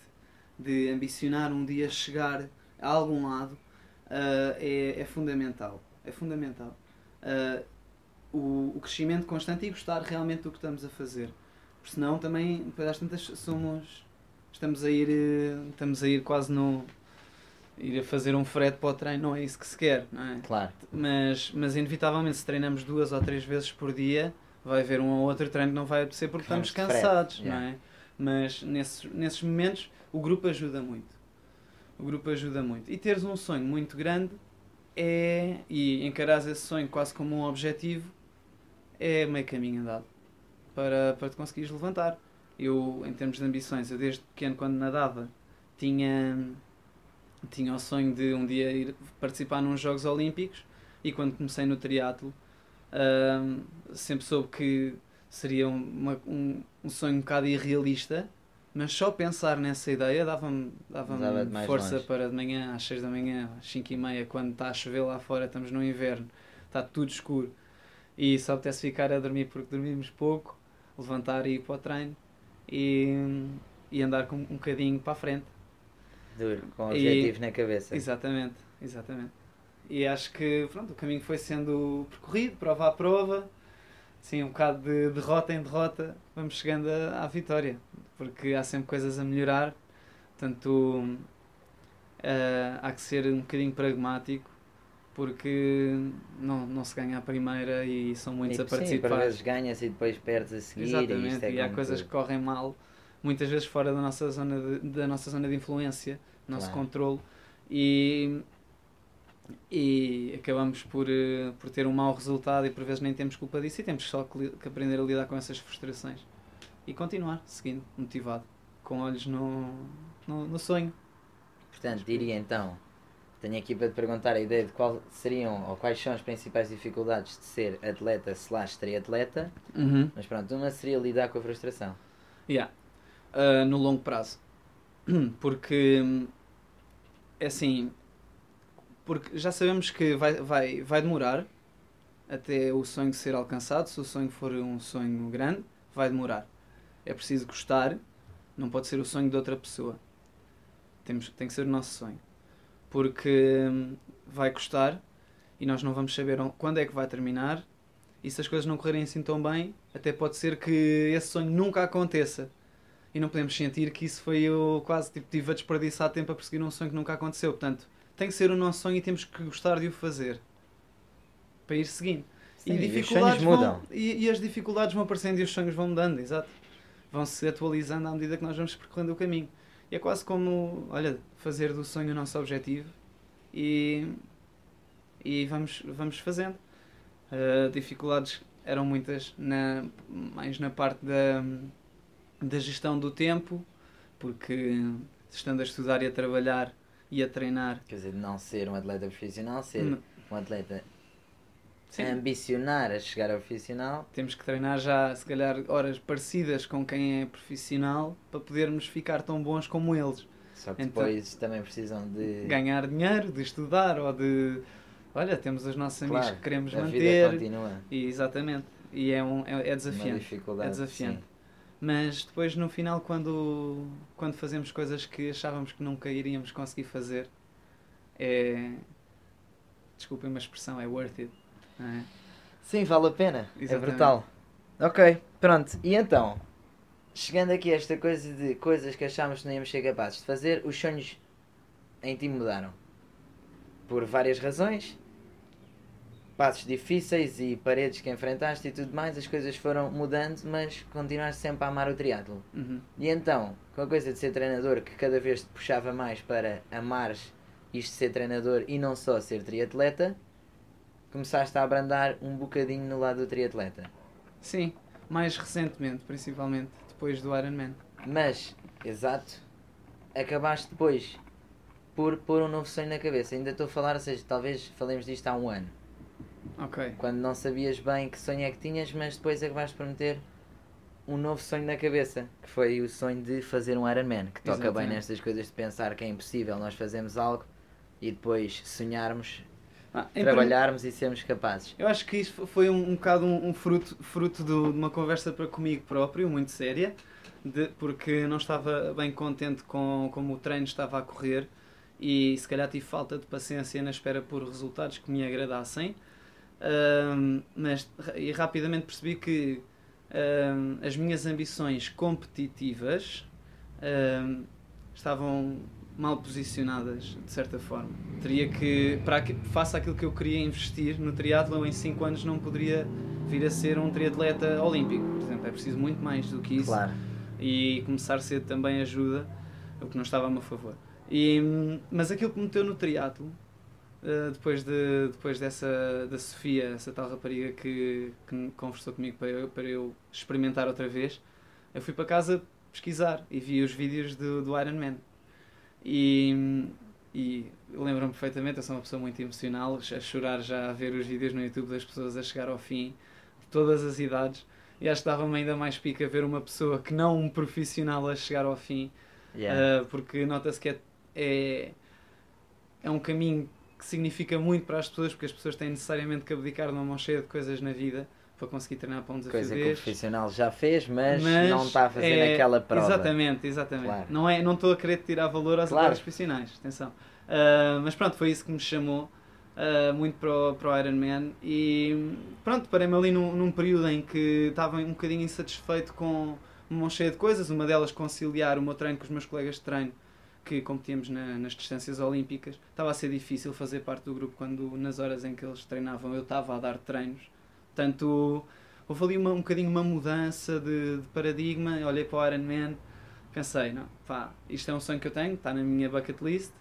de ambicionar um dia chegar a algum lado, ah, é, é fundamental. É fundamental. Ah, o, o crescimento constante e gostar realmente do que estamos a fazer. Porque senão também, depois às tantas, somos. Estamos a ir, eh, estamos a ir quase no. ir a fazer um frete para o treino, não é isso que se quer, não é? Claro. mas, mas inevitavelmente se treinamos duas ou três vezes por dia vai haver um ou outro treino que não vai acontecer porque estamos frete, cansados, yeah. não é? Mas nesses, nesses momentos o grupo ajuda muito. O grupo ajuda muito. E teres um sonho muito grande é e encarares esse sonho quase como um objetivo é meio caminho andado para, para te conseguires levantar. Eu, em termos de ambições, eu desde pequeno quando nadava tinha tinha o sonho de um dia ir participar nos Jogos Olímpicos e quando comecei no triatlo sempre soube que seria uma- um, um sonho um bocado irrealista mas só pensar nessa ideia dava-me dava força longe. para de manhã às 6 da manhã, às 5 e meia quando está a chover lá fora, estamos no inverno está tudo escuro e só apetece ficar a dormir porque dormimos pouco levantar e ir para o treino e, e andar com um bocadinho para a frente. Duro, com E- objetivos na cabeça. Exatamente, exatamente. E acho que pronto, o caminho foi sendo percorrido, prova a prova, sim, um bocado de derrota em derrota, vamos chegando à, à vitória, porque há sempre coisas a melhorar, portanto eh, há que ser um bocadinho pragmático, porque não, não se ganha a primeira e são muitos E, a sim, participar. vezes ganhas e depois perdes a seguir. e, Exatamente, isto é e há coisas tudo. que correm mal, muitas vezes fora da nossa zona de, da nossa zona de influência, nosso Claro. controle, e, e acabamos por, eh, por ter um mau resultado e por vezes nem temos culpa disso e temos só que, que aprender a lidar com essas frustrações e continuar seguindo, motivado, com olhos no, no, no sonho. Portanto, diria então, tenho aqui para te perguntar a ideia de qual seriam ou quais são as principais dificuldades de ser atleta slash triatleta, mas pronto, uma seria lidar com a frustração. Yeah. Uh, no longo prazo. Porque hum, é assim, porque já sabemos que vai, vai, vai demorar até o sonho ser alcançado. Se o sonho for um sonho grande, vai demorar. É preciso gostar, não pode ser o sonho de outra pessoa. Temos, tem que ser o nosso sonho. Porque hum, vai custar e nós não vamos saber quando é que vai terminar. E se as coisas não correrem assim tão bem, até pode ser que esse sonho nunca aconteça. E não podemos sentir que isso foi eu quase tipo, tive a desperdiçar tempo a perseguir um sonho que nunca aconteceu. Portanto, tem que ser o nosso sonho e temos que gostar de o fazer para ir seguindo. Sim, e, dificuldades vão, mudam. e, e as dificuldades vão aparecendo e os sonhos vão mudando, exato. Vão se atualizando à medida que nós vamos percorrendo o caminho. E é quase como, olha, fazer do sonho o nosso objetivo e, e vamos, vamos fazendo. Uh, dificuldades eram muitas, na, mais na parte da, da gestão do tempo, porque estando a estudar e a trabalhar e a treinar, Quer dizer, não ser um atleta profissional, ser Hum. um atleta sim, ambicionar a chegar ao profissional. temos que treinar já, se calhar, horas parecidas com quem é profissional para podermos ficar tão bons como eles. Só que Então- depois também precisam de. Ganhar dinheiro, de estudar ou de. Olha, temos os nossos amigos Claro, que queremos a vida manter. continua. E, exatamente. E é, um, é, é Uma desafiante. dificuldade. É desafiante. sim. Mas depois no final quando, quando fazemos coisas que achávamos que nunca iríamos conseguir fazer é desculpem uma expressão, é worth it. é? Sim, vale a pena. É Exatamente. brutal. Ok, pronto. E então, chegando aqui a esta coisa de coisas que achámos que não íamos ser capazes de fazer, os sonhos em ti mudaram. Por várias razões. Passos difíceis e paredes que enfrentaste e tudo mais, as coisas foram mudando, mas continuaste sempre a amar o triatlo. Uhum. E então, com a coisa de ser treinador, que cada vez te puxava mais para amares isto de ser treinador e não só ser triatleta, começaste a abrandar um bocadinho no lado do triatleta. Sim, mais recentemente, principalmente depois do Ironman. Mas, exato, acabaste depois por pôr um novo sonho na cabeça. Ainda estou a falar, ou seja, talvez falemos disto há um ano. Ok. Quando não sabias bem que sonho é que tinhas, mas depois acabaste por meter um novo sonho na cabeça, que foi o sonho de fazer um Ironman, que toca bem Exatamente. nestas coisas de pensar que é impossível nós fazermos algo e depois sonharmos, Ah, trabalharmos e sermos capazes. Eu acho que isso foi um, um bocado um, um fruto, fruto de uma conversa para comigo próprio, muito séria, de- porque não estava bem contente com como o treino estava a correr e se calhar tive falta de paciência na espera por resultados que me agradassem. Ahm, mas e rapidamente percebi que ahm, as minhas ambições competitivas ahm, estavam mal posicionadas de certa forma. Teria que, para aqui, face àquilo que eu queria investir no triatlo, em 5 anos não poderia vir a ser um triatleta olímpico, por exemplo. É preciso muito mais do que isso Claro. e começar cedo também ajuda, o que não estava a meu favor. E, hum, mas aquilo que me meteu no triatlo, eh, depois, de, depois dessa da Sofia, essa tal rapariga que, que conversou comigo para eu, para eu experimentar outra vez, eu fui para casa pesquisar e vi os vídeos do, do Iron Man. E, e lembro-me perfeitamente, eu sou uma pessoa muito emocional, a chorar já a ver os vídeos no YouTube das pessoas a chegar ao fim, de todas as idades. E acho que dava-me ainda mais pica ver uma pessoa que não um profissional a chegar ao fim, Yeah. uh, porque nota-se que é, é, é um caminho que significa muito para as pessoas, porque as pessoas têm necessariamente que abdicar de uma mão cheia de coisas na vida, para conseguir treinar para um desafio Coisa que o profissional já fez, mas, Mas não está a fazer é- naquela prova. Exatamente, exatamente. Claro. Não é, não estou a querer tirar valor aos Claro. atletas profissionais, atenção. Ah, mas pronto, foi isso que me chamou ah, muito para o, para o Ironman e pronto, parei-me ali num, num período em que estava um bocadinho insatisfeito com uma mão cheia de coisas, uma delas conciliar o meu treino com os meus colegas de treino que competíamos na- nas distâncias olímpicas. Estava a ser difícil fazer parte do grupo quando nas horas em que eles treinavam eu estava a dar treinos. Portanto, houve ali uma, um bocadinho uma mudança de, de paradigma. Eu olhei para o Ironman, pensei, não, pá, isto é um sonho que eu tenho, está na minha bucket list.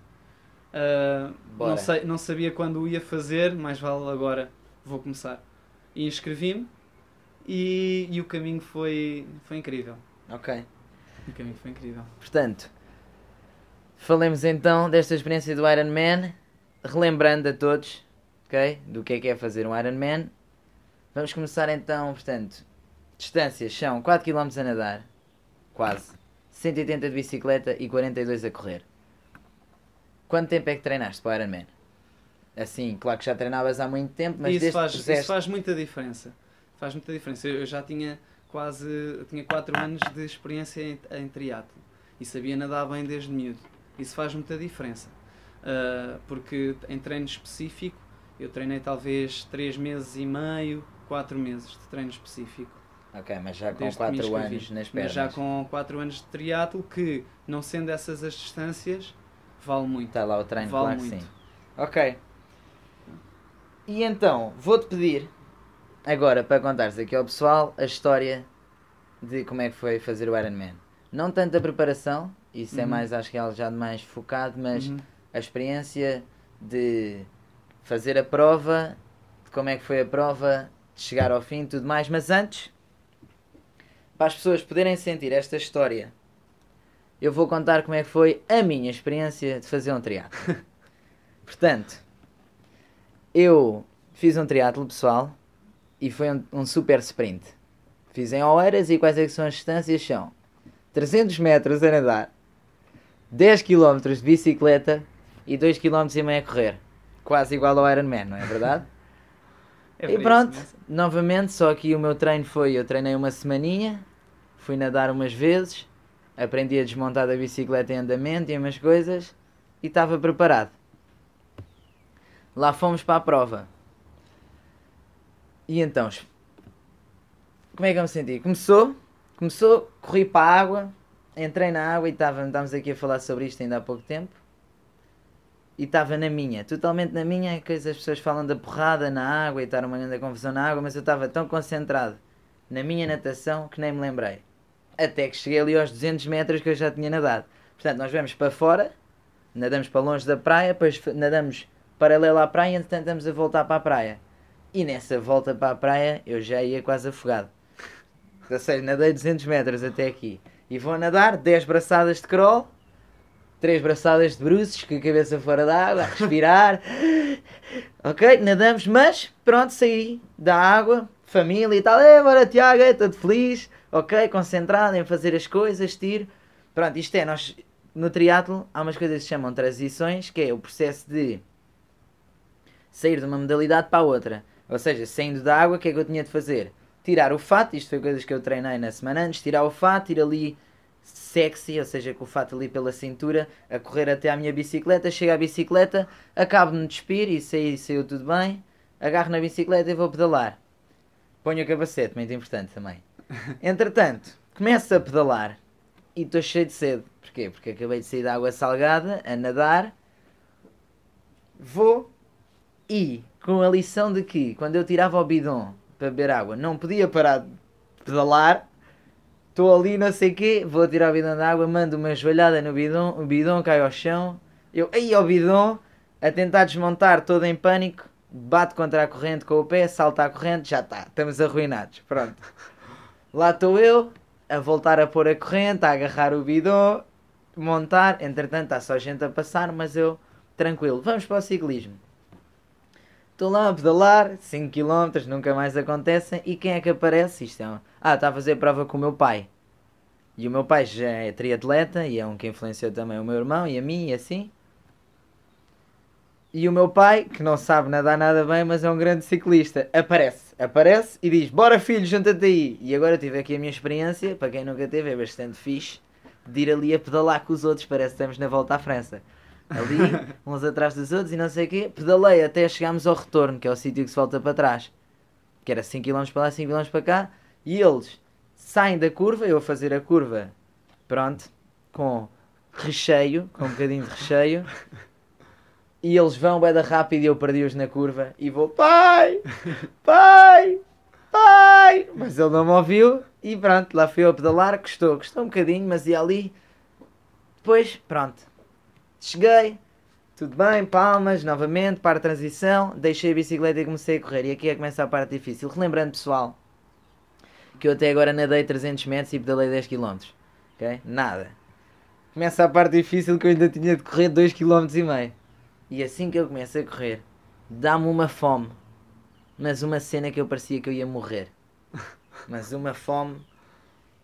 Bora. não, sei, não sabia quando o ia fazer, mais vale agora, vou começar. E inscrevi-me e, e o caminho foi, foi incrível. Ok. O caminho foi incrível. Portanto, falemos então desta experiência do Ironman, relembrando a todos, ok? Do que é que é fazer um Ironman. Vamos começar então, portanto, distâncias são 4 km a nadar, quase, 180 de bicicleta e 42 a correr. Quanto tempo é que treinaste para o Ironman? Assim, claro que já treinavas há muito tempo, mas isso, faz, isso faz muita diferença. Faz muita diferença. Eu já tinha quase tinha 4 anos de experiência em, em triatlo e sabia nadar bem desde miúdo. Isso faz muita diferença. Ah, porque em treino específico eu treinei talvez 3 meses e meio, 4 meses de treino específico. Ok, mas já com desde que me 4 inscrevi. anos nas Mas pernas. já com 4 anos de triatlo que, não sendo essas as distâncias, vale muito. Está lá o treino, Vale claro muito. sim. Ok. E então, vou-te pedir agora para contares aqui ao pessoal a história de como é que foi fazer o Ironman. Não tanto a preparação, isso é Uhum. mais, acho que é já mais focado, mas Uhum. a experiência de fazer a prova, de como é que foi a prova, de chegar ao fim e tudo mais. Mas antes, para as pessoas poderem sentir esta história, eu vou contar como é que foi a minha experiência de fazer um triatlo. Portanto, eu fiz um triatlo pessoal e foi um, um super sprint. Fiz em Oeiras e quais é que são as distâncias? São 300 metros a nadar, 10 km de bicicleta e 2 km e meio a correr. Quase igual ao Ironman, não é verdade? É e pronto, novamente, só que o meu treino foi, eu treinei uma semaninha, fui nadar umas vezes, aprendi a desmontar da bicicleta em andamento e umas coisas e estava preparado. Lá fomos para a prova. E então, como é que eu me senti? Começou, começou, corri para a água, entrei na água e estava, estávamos aqui a falar sobre isto ainda há pouco tempo. E estava na minha, totalmente na minha, é que as pessoas falam da porrada na água e estar uma grande confusão na água, mas eu estava tão concentrado na minha natação que nem me lembrei. Até que cheguei ali aos 200 metros que eu já tinha nadado. Portanto, nós vamos para fora, nadamos para longe da praia, depois nadamos paralelo à praia e entretanto estamos a voltar para a praia. E nessa volta para a praia eu já ia quase afogado. Ou seja, nadei 200 metros até aqui. E vou nadar 10 braçadas de crawl, 3 braçadas de bruços, com a cabeça fora da água, a respirar. ok, nadamos, mas pronto, saí da água, família e tal. É, bora Tiago, é, feliz. Ok, concentrado em fazer as coisas, tiro. Pronto, isto é, nós no triatlo há umas coisas que se chamam transições, que é o processo de sair de uma modalidade para a outra. Ou seja, saindo da água, o que é que eu tinha de fazer? Tirar o fato, isto foi coisas que eu treinei na semana antes, tirar o fato, ir ali sexy, ou seja, com o fato ali pela cintura, a correr até à minha bicicleta, chego à bicicleta, acabo de me despir e saí, saiu tudo bem, agarro na bicicleta e vou pedalar. Ponho o capacete, muito importante também. Entretanto, começo a pedalar e estou cheio de sede. Porquê? Porque acabei de sair da água salgada, a nadar, vou e com a lição de que quando eu tirava o bidon para beber água. Não podia parar de pedalar, estou ali não sei o quê, vou tirar o bidon da água, mando uma joelhada no bidon, o bidon cai ao chão, eu aí ao bidon, a tentar desmontar todo em pânico, bato contra a corrente com o pé, salta a corrente, já está, estamos arruinados, pronto. Lá estou eu, a voltar a pôr a corrente, a agarrar o bidon, montar, entretanto está só gente a passar, mas eu tranquilo, vamos para o ciclismo. Estou lá a pedalar, 5 km, nunca mais acontecem. E quem é que aparece? Isto é um... Ah, está a fazer prova com o meu pai. E o meu pai já é triatleta e é um que influenciou também o meu irmão e a mim e assim. E o meu pai, que não sabe nadar nada bem, mas é um grande ciclista, aparece. Aparece e diz: Bora filho, junta-te aí. E agora tive aqui a minha experiência, para quem nunca teve, é bastante fixe, de ir ali a pedalar com os outros. Parece que estamos na volta à França. Ali, uns atrás dos outros e não sei o quê. Pedalei até chegarmos ao retorno, que é o sítio que se volta para trás. Que era 5km para lá, 5km para cá. E eles saem da curva, eu a fazer a curva, pronto, com recheio, com um bocadinho de recheio. E eles vão bem da rápido e eu perdi-os na curva e vou, pai, pai, pai. Mas ele não me ouviu e pronto, lá fui eu a pedalar, custou, custou um bocadinho, mas ia ali. Depois, pronto, cheguei, tudo bem, palmas, novamente, para a transição, deixei a bicicleta e comecei a correr. E aqui é que começa a parte difícil. Relembrando, pessoal, que eu até agora nadei 300 metros e pedalei 10 km. Ok? Nada. Começa a parte difícil que eu ainda tinha de correr 2 km e meio. E assim que eu começo a correr, dá-me uma fome. Mas uma cena que eu parecia que eu ia morrer. Mas uma fome.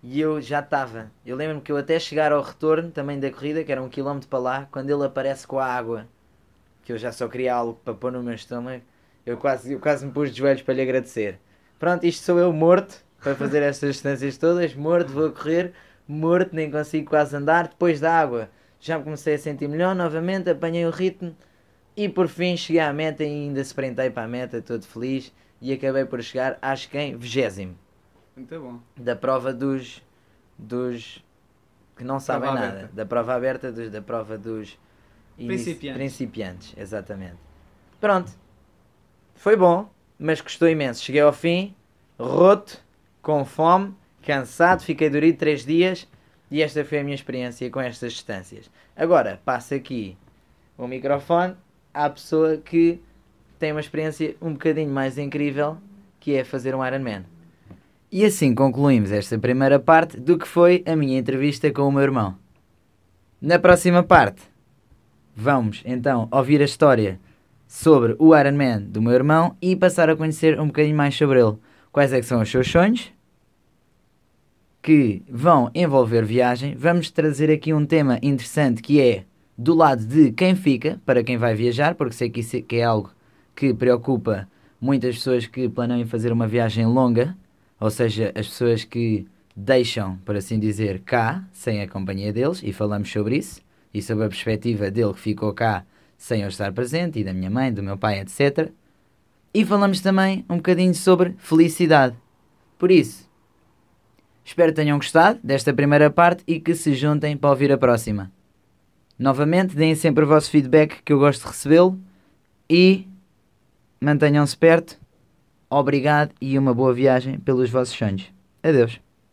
E eu já estava. Eu lembro-me que eu até chegar ao retorno também da corrida, que era um quilómetro para lá, quando ele aparece com a água, que eu já só queria algo para pôr no meu estômago, eu quase, eu quase me pus de joelhos para lhe agradecer. Pronto, isto sou eu morto para fazer estas distâncias todas, morto, vou correr, morto, nem consigo quase andar. Depois da água já me comecei a sentir melhor novamente, apanhei o ritmo e por fim cheguei à meta e ainda sprintei para a meta, todo feliz e acabei por chegar, acho que em vigésimo Muito bom. da prova dos dos que não sabem Prova nada, aberta. da prova aberta, dos, da prova dos Principiantes. principiantes, exatamente. Pronto, foi bom, mas custou imenso. Cheguei ao fim, roto, com fome, cansado, fiquei dorido três dias e esta foi a minha experiência com estas distâncias. Agora, passo aqui o microfone à pessoa que tem uma experiência um bocadinho mais incrível, que é fazer um Ironman. E assim concluímos esta primeira parte do que foi a minha entrevista com o meu irmão. Na próxima parte, vamos então ouvir a história sobre o Ironman do meu irmão e passar a conhecer um bocadinho mais sobre ele. Quais é que são os seus sonhos? Que vão envolver viagem. Vamos trazer aqui um tema interessante que é do lado de quem fica, para quem vai viajar, porque sei que isso é- é algo que preocupa muitas pessoas que planeiam fazer uma viagem longa, ou seja, as pessoas que deixam, por assim dizer, cá, sem a companhia deles, e falamos sobre isso, e sobre a perspectiva dele que ficou cá sem eu estar presente, e da minha mãe, do meu pai, etc. E falamos também um bocadinho sobre felicidade. Por isso, espero que tenham gostado desta primeira parte e que se juntem para ouvir a próxima. Novamente, deem sempre o vosso feedback que eu gosto de recebê-lo e mantenham-se perto. Obrigado e uma boa viagem pelos vossos sonhos. Adeus.